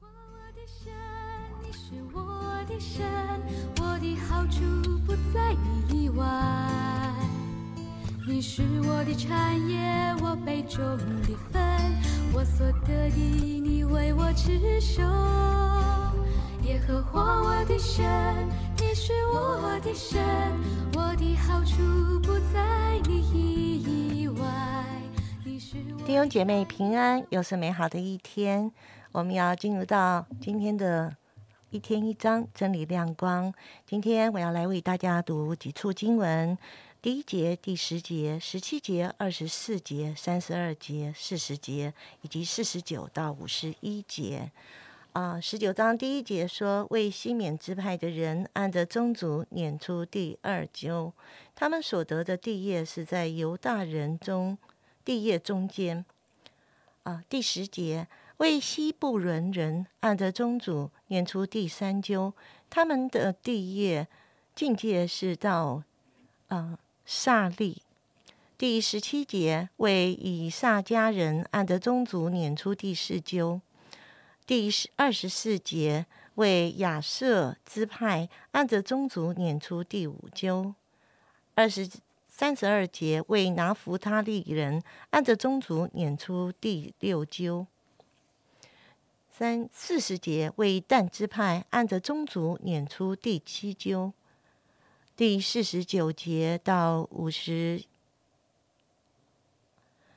我的神，你是我的神，我的好处不在你以外。你是我的产业，我杯中的分，我所得的，你为我持守。耶和华我的神，你是我的神，我的好处不在你以外。你是我弟兄姐妹平安，又是美好的一天。我们要进入到今天的一天一章真理亮光。今天我要来为大家读几处经文：第一节、第十节、十七节、二十四节、三十二节、四十节，以及四十九到五十一节。啊，十九章第一节说，为西缅支派的人按着宗族撵出第二阄，他们所得的地业是在犹大人中地业中间。啊，第十节为西部伦人按着宗族撵出第三阄，他们的地业境界是到啊萨利。第十七节为以撒家人按着宗族撵出第四阄。第十二十四节为亚瑟支派按着宗族撵出第五阄。二十三十二节为拿弗他利人按着宗族撵出第六阄。三四十节为但支派按着宗族撵出第七究。第四十九节到五十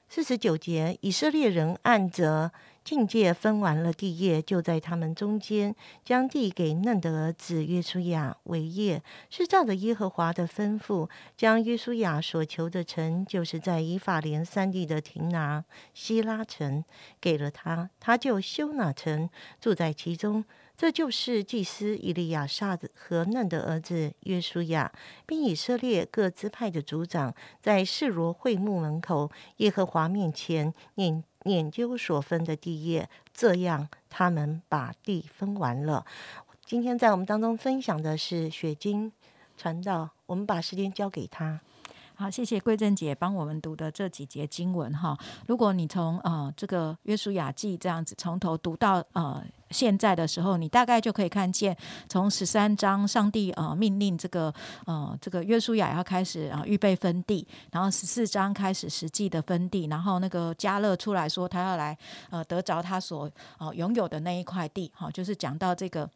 四十九节，以色列人按着境界分完了地业，就在他们中间将地给嫩的儿子约书亚为业，是照着耶和华的吩咐，将约书亚所求的城，就是在以法莲山地的亭拿希拉城，给了他，他就修那城，住在其中。这就是祭司以利亚撒和嫩的儿子约书亚，并以色列各支派的族长，在示罗会幕门口耶和华面前念研究所分的地业，这样他们把地分完了。今天在我们当中分享的是雪晶传道，我们把时间交给他。好，谢谢桂珍姐帮我们读的这几节经文哈。如果你从呃这个约书亚记这样子从头读到呃现在的时候，你大概就可以看见，从十三章上帝呃命令这个呃这个约书亚要开始啊预备分地，然后十四章开始实际的分地，然后那个加勒出来说他要来呃得着他所呃拥有的那一块地，哈，就是讲到这个。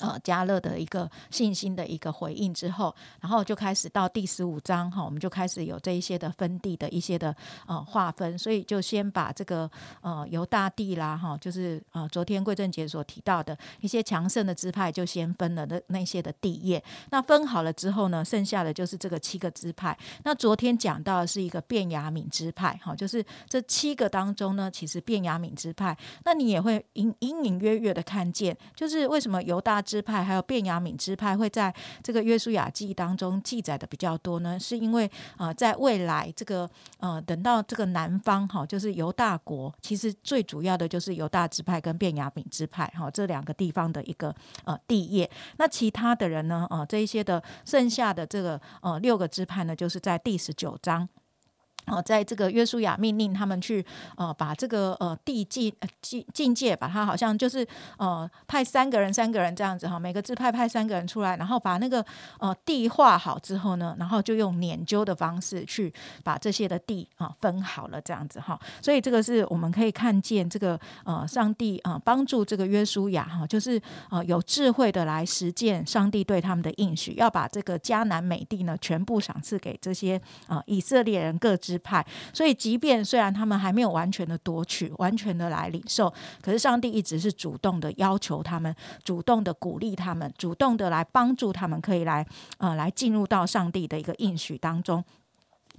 呃，加勒的一个信心的一个回应之后，然后就开始到第十五章哈，我们就开始有这一些的分地的一些的呃划分，所以就先把这个呃犹大地啦哈，就是呃昨天贵正杰所提到的一些强盛的支派，就先分了那那些的地业。那分好了之后呢，剩下的就是这个七个支派。那昨天讲到的是一个便雅悯支派哈，就是这七个当中呢，其实便雅悯支派，那你也会隐隐隐约约的看见，就是为什么犹大支派还有便雅悯支派会在这个约书亚记当中记载的比较多呢？是因为呃，在未来这个呃，等到这个南方哈，就是犹大国，其实最主要的就是犹大支派跟便雅悯支派哈这两个地方的一个呃地业。那其他的人呢，呃，这一些的剩下的这个呃六个支派呢，就是在第十九章。哦，在这个约书亚命令他们去呃把这个呃地境境境界，把它好像就是呃派三个人三个人这样子哈，每个支派派三个人出来，然后把那个呃地画好之后呢，然后就用撵揪的方式去把这些的地啊分好了这样子哈，所以这个是我们可以看见这个呃上帝啊帮助这个约书亚哈，就是呃有智慧的来实践上帝对他们的应许，要把这个迦南美地呢全部赏赐给这些啊以色列人各支。派，所以即便虽然他们还没有完全的夺取、完全的来领受，可是上帝一直是主动的要求他们，主动的鼓励他们，主动的来帮助他们，可以来呃来进入到上帝的一个应许当中。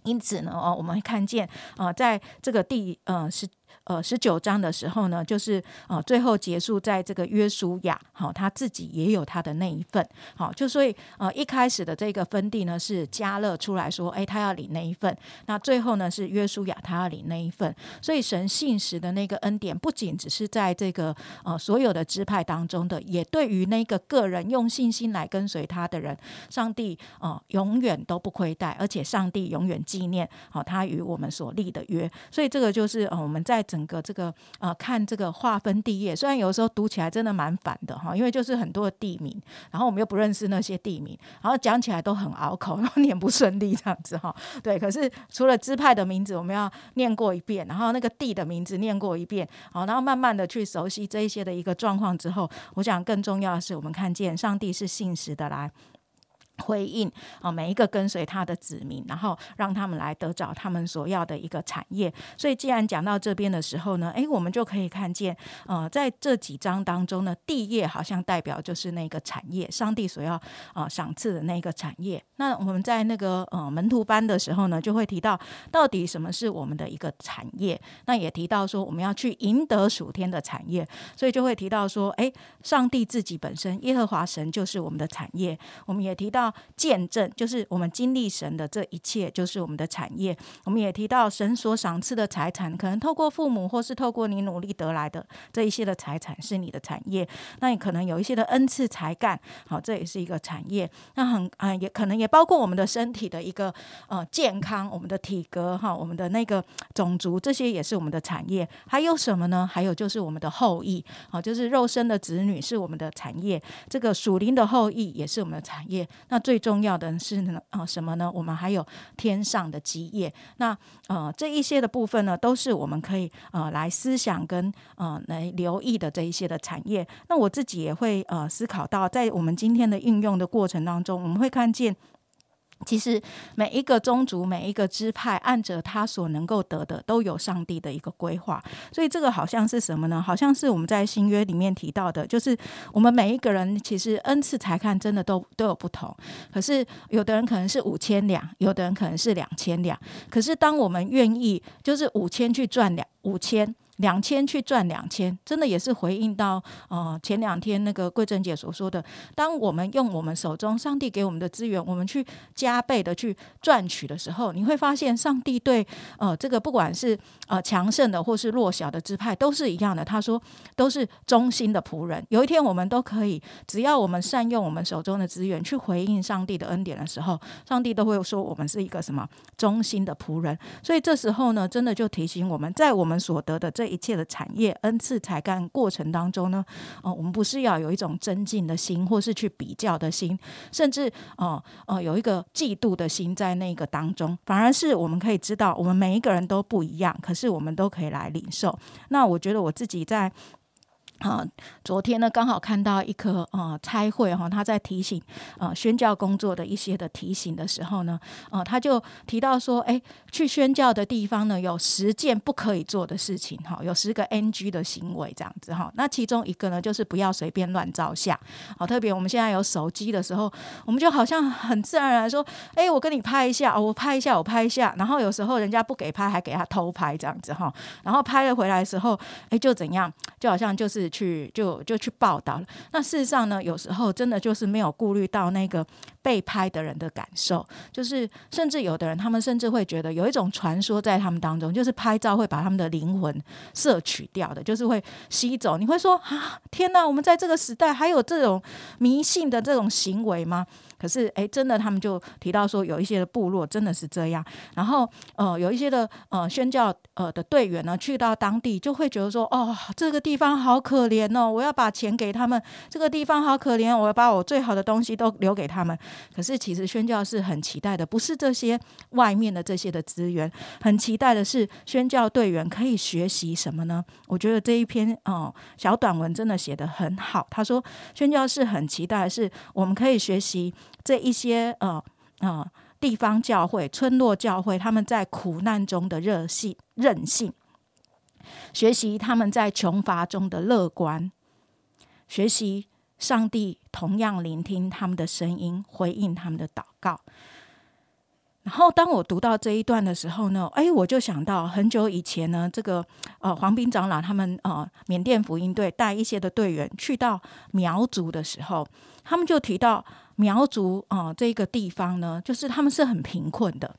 因此呢，哦，我们看见呃，在这个地呃是。呃，十九章的时候呢，就是呃，最后结束在这个约书亚，好，他自己也有他的那一份，好，就所以呃，一开始的这个分地呢是加勒出来说，哎，他要领那一份，那最后呢是约书亚他要领那一份，所以神信实的那个恩典，不仅只是在这个呃所有的支派当中的，也对于那个个人用信心来跟随他的人，上帝呃永远都不亏待，而且上帝永远纪念好他与我们所立的约，所以这个就是呃我们在。在整个这个呃看这个划分地页，虽然有时候读起来真的蛮烦的哈，因为就是很多的地名，然后我们又不认识那些地名，然后讲起来都很拗口，然后念不顺利这样子哈。对，可是除了支派的名字我们要念过一遍，然后那个地的名字念过一遍，好，然后慢慢的去熟悉这一些的一个状况之后，我想更重要的是，我们看见上帝是信实的来。回应啊，每一个跟随他的子民，然后让他们来得着他们所要的一个产业。所以，既然讲到这边的时候呢，诶，我们就可以看见，呃，在这几章当中呢，地业好像代表就是那个产业，上帝所要啊赏赐的那个产业。那我们在那个呃门徒班的时候呢，就会提到到底什么是我们的一个产业。那也提到说，我们要去赢得属天的产业，所以就会提到说，诶，上帝自己本身，耶和华神就是我们的产业。我们也提到。见证就是我们经历神的这一切，就是我们的产业。我们也提到神所赏赐的财产，可能透过父母或是透过你努力得来的这一些的财产是你的产业。那你可能有一些的恩赐才干，好，这也是一个产业。那很啊，也可能也包括我们的身体的一个呃健康，我们的体格哈，我们的那个种族，这些也是我们的产业。还有什么呢？还有就是我们的后裔，好，就是肉身的子女是我们的产业。这个属灵的后裔也是我们的产业。那最重要的是呢，啊，什么呢？我们还有天上的基业。那呃，这一些的部分呢，都是我们可以呃来思想跟呃来留意的这一些的产业。那我自己也会呃思考到，在我们今天的应用的过程当中，我们会看见。其实每一个宗族、每一个支派，按着他所能够得的，都有上帝的一个规划。所以这个好像是什么呢？好像是我们在新约里面提到的，就是我们每一个人其实恩赐才看真的都都有不同。可是有的人可能是五千两，有的人可能是两千两。可是当我们愿意，就是五千去赚两五千。两千去赚两千，真的也是回应到呃前两天那个桂珍姐所说的，当我们用我们手中上帝给我们的资源，我们去加倍的去赚取的时候，你会发现上帝对呃这个不管是呃强盛的或是弱小的支派都是一样的。他说都是忠心的仆人。有一天我们都可以，只要我们善用我们手中的资源去回应上帝的恩典的时候，上帝都会说我们是一个什么忠心的仆人。所以这时候呢，真的就提醒我们在我们所得的这。一切的产业恩赐才干过程当中呢，哦，我们不是要有一种增进的心，或是去比较的心，甚至哦哦有一个嫉妒的心在那个当中，反而是我们可以知道，我们每一个人都不一样，可是我们都可以来领受。那我觉得我自己在。啊，昨天呢刚好看到一颗啊差会哈，他在提醒啊宣教工作的一些的提醒的时候呢，啊他就提到说，哎，去宣教的地方呢有十件不可以做的事情哈，有十个 NG 的行为这样子哈。那其中一个呢就是不要随便乱照相，好，特别我们现在有手机的时候，我们就好像很自然而然说，哎，我跟你拍一下，我拍一下，我拍一下，然后有时候人家不给拍，还给他偷拍这样子哈，然后拍了回来的时候，哎，就怎样，就好像就是。去就就去报道了。那事实上呢，有时候真的就是没有顾虑到那个被拍的人的感受，就是甚至有的人，他们甚至会觉得有一种传说在他们当中，就是拍照会把他们的灵魂摄取掉的，就是会吸走。你会说啊，天哪，我们在这个时代还有这种迷信的这种行为吗？可是，哎，真的，他们就提到说，有一些的部落真的是这样。然后，呃，有一些的呃宣教呃的队员呢，去到当地就会觉得说，哦，这个地方好可怜哦，我要把钱给他们。这个地方好可怜，我要把我最好的东西都留给他们。可是，其实宣教是很期待的，不是这些外面的这些的资源，很期待的是宣教队员可以学习什么呢？我觉得这一篇哦小短文真的写得很好。他说，宣教是很期待是我们可以学习。这一些呃呃地方教会、村落教会，他们在苦难中的热性、韧性，学习他们在穷乏中的乐观，学习上帝同样聆听他们的声音，回应他们的祷告。然后，当我读到这一段的时候呢，哎，我就想到很久以前呢，这个呃黄斌长老他们呃缅甸福音队带一些的队员去到苗族的时候，他们就提到。苗族啊，这个地方呢，就是他们是很贫困的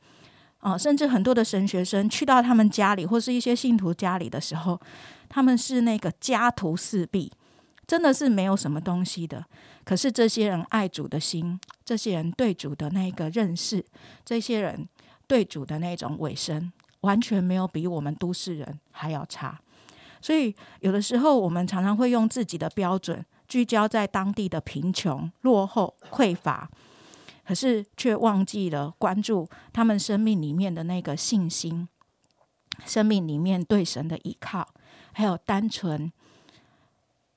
啊，甚至很多的神学生去到他们家里或是一些信徒家里的时候，他们是那个家徒四壁，真的是没有什么东西的。可是这些人爱主的心，这些人对主的那个认识，这些人对主的那种委身，完全没有比我们都市人还要差。所以有的时候，我们常常会用自己的标准聚焦在当地的贫穷、落后、匮乏，可是却忘记了关注他们生命里面的那个信心，生命里面对神的依靠，还有单纯。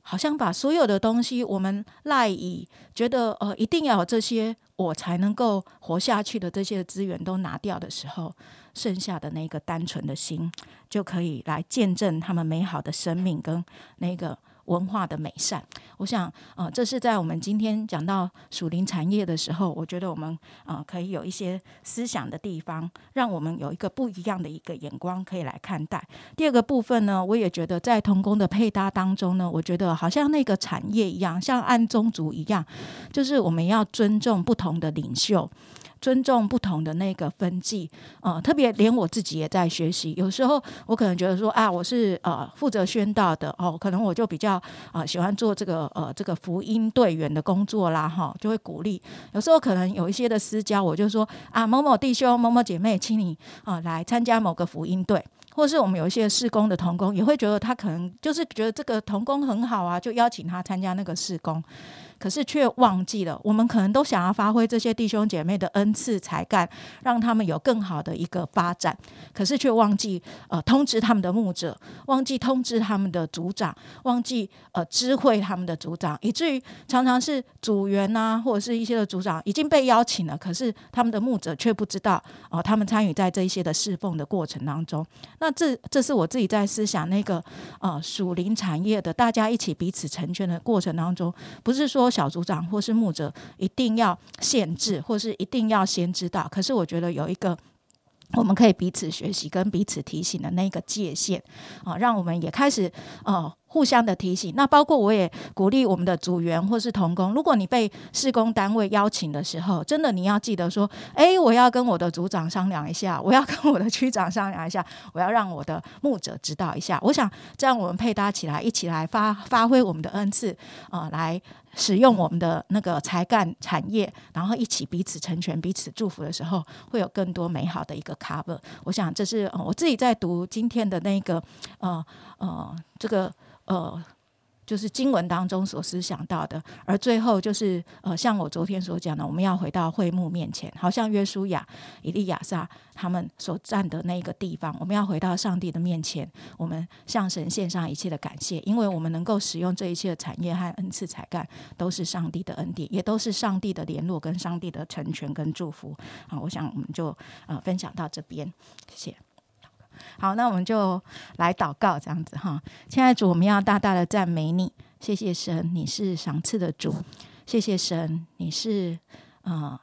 好像把所有的东西，我们赖以觉得呃，一定要有这些，我才能够活下去的这些资源都拿掉的时候，剩下的那个单纯的心，就可以来见证他们美好的生命跟那个。文化的美善，我想，呃，这是在我们今天讲到属灵产业的时候，我觉得我们呃可以有一些思想的地方，让我们有一个不一样的一个眼光可以来看待。第二个部分呢，我也觉得在童工的配搭当中呢，我觉得好像那个产业一样，像按宗族一样，就是我们要尊重不同的领袖。尊重不同的那个分际，呃，特别连我自己也在学习。有时候我可能觉得说，啊，我是呃负责宣道的哦，可能我就比较啊喜欢做这个呃这个福音队员的工作啦，哈，就会鼓励。有时候可能有一些的私交，我就说啊，某某弟兄、某某姐妹，请你啊来参加某个福音队，或是我们有一些施工的童工，也会觉得他可能就是觉得这个童工很好啊，就邀请他参加那个施工。可是却忘记了，我们可能都想要发挥这些弟兄姐妹的恩赐才干，让他们有更好的一个发展。可是却忘记呃通知他们的牧者，忘记通知他们的组长，忘记呃知会他们的组长，以至于常常是组员呐，或者是一些的组长已经被邀请了，可是他们的牧者却不知道哦，他们参与在这一些的侍奉的过程当中。那这这是我自己在思想那个呃属灵产业的，大家一起彼此成全的过程当中，不是说。小组长或是牧者一定要限制，或是一定要先知道。可是我觉得有一个我们可以彼此学习跟彼此提醒的那个界限啊，让我们也开始呃。互相的提醒，那包括我也鼓励我们的组员或是同工，如果你被施工单位邀请的时候，真的你要记得说，哎，我要跟我的组长商量一下，我要跟我的区长商量一下，我要让我的牧者知道一下。我想这样我们配搭起来，一起来发发挥我们的恩赐啊，来使用我们的那个才干产业，然后一起彼此成全、彼此祝福的时候，会有更多美好的一个 cover。我想这是我自己在读今天的那个呃呃这个。呃，就是经文当中所思想到的，而最后就是呃，像我昨天所讲的，我们要回到会幕面前，好像约书亚、以利亚撒他们所站的那个地方，我们要回到上帝的面前，我们向神献上一切的感谢，因为我们能够使用这一切的产业和恩赐才干，都是上帝的恩典，也都是上帝的联络跟上帝的成全跟祝福啊！我想我们就呃分享到这边，谢谢。好，那我们就来祷告，这样子哈。亲爱的主，我们要大大的赞美你，谢谢神，你是赏赐的主，谢谢神，你是呃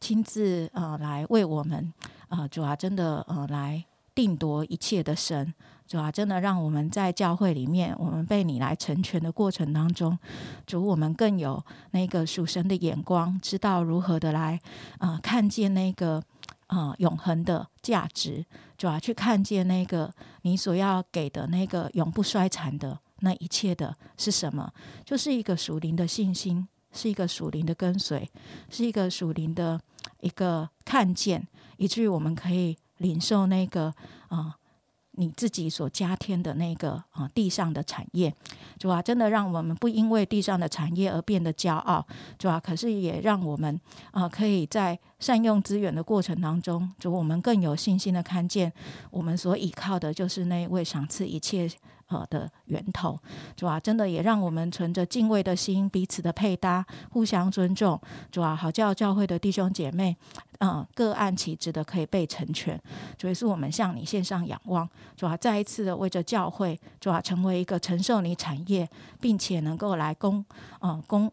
亲自呃来为我们呃主啊，真的呃来定夺一切的神，主啊，真的让我们在教会里面，我们被你来成全的过程当中，主我们更有那个属神的眼光，知道如何的来呃看见那个。啊，永恒的价值，主要去看见那个你所要给的那个永不衰残的那一切的是什么？就是一个属灵的信心，是一个属灵的跟随，是一个属灵的一个看见，以至于我们可以领受那个啊。你自己所加添的那个啊地上的产业，主啊，真的让我们不因为地上的产业而变得骄傲，主啊，可是也让我们啊可以在善用资源的过程当中，主我们更有信心的看见，我们所依靠的就是那位赏赐一切。呃的源头，主啊，真的也让我们存着敬畏的心，彼此的配搭，互相尊重，主啊，好叫教会的弟兄姐妹，嗯，各按其职的可以被成全。主，也是我们向你献上仰望，主啊，再一次的为着教会，主啊，成为一个承受你产业，并且能够来供，嗯，供，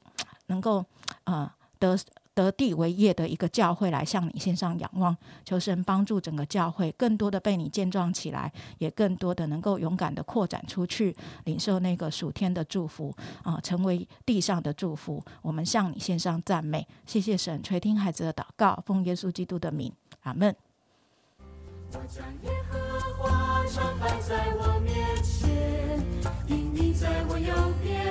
能够，呃，得。得地为业的一个教会来向你献上仰望，求神帮助整个教会更多的被你健壮起来，也更多的能够勇敢的扩展出去，领受那个属天的祝福啊，成为地上的祝福。我们向你献上赞美，谢谢神垂听孩子的祷告，奉耶稣基督的名，阿门。喜乐在你手中，有永远的福乐。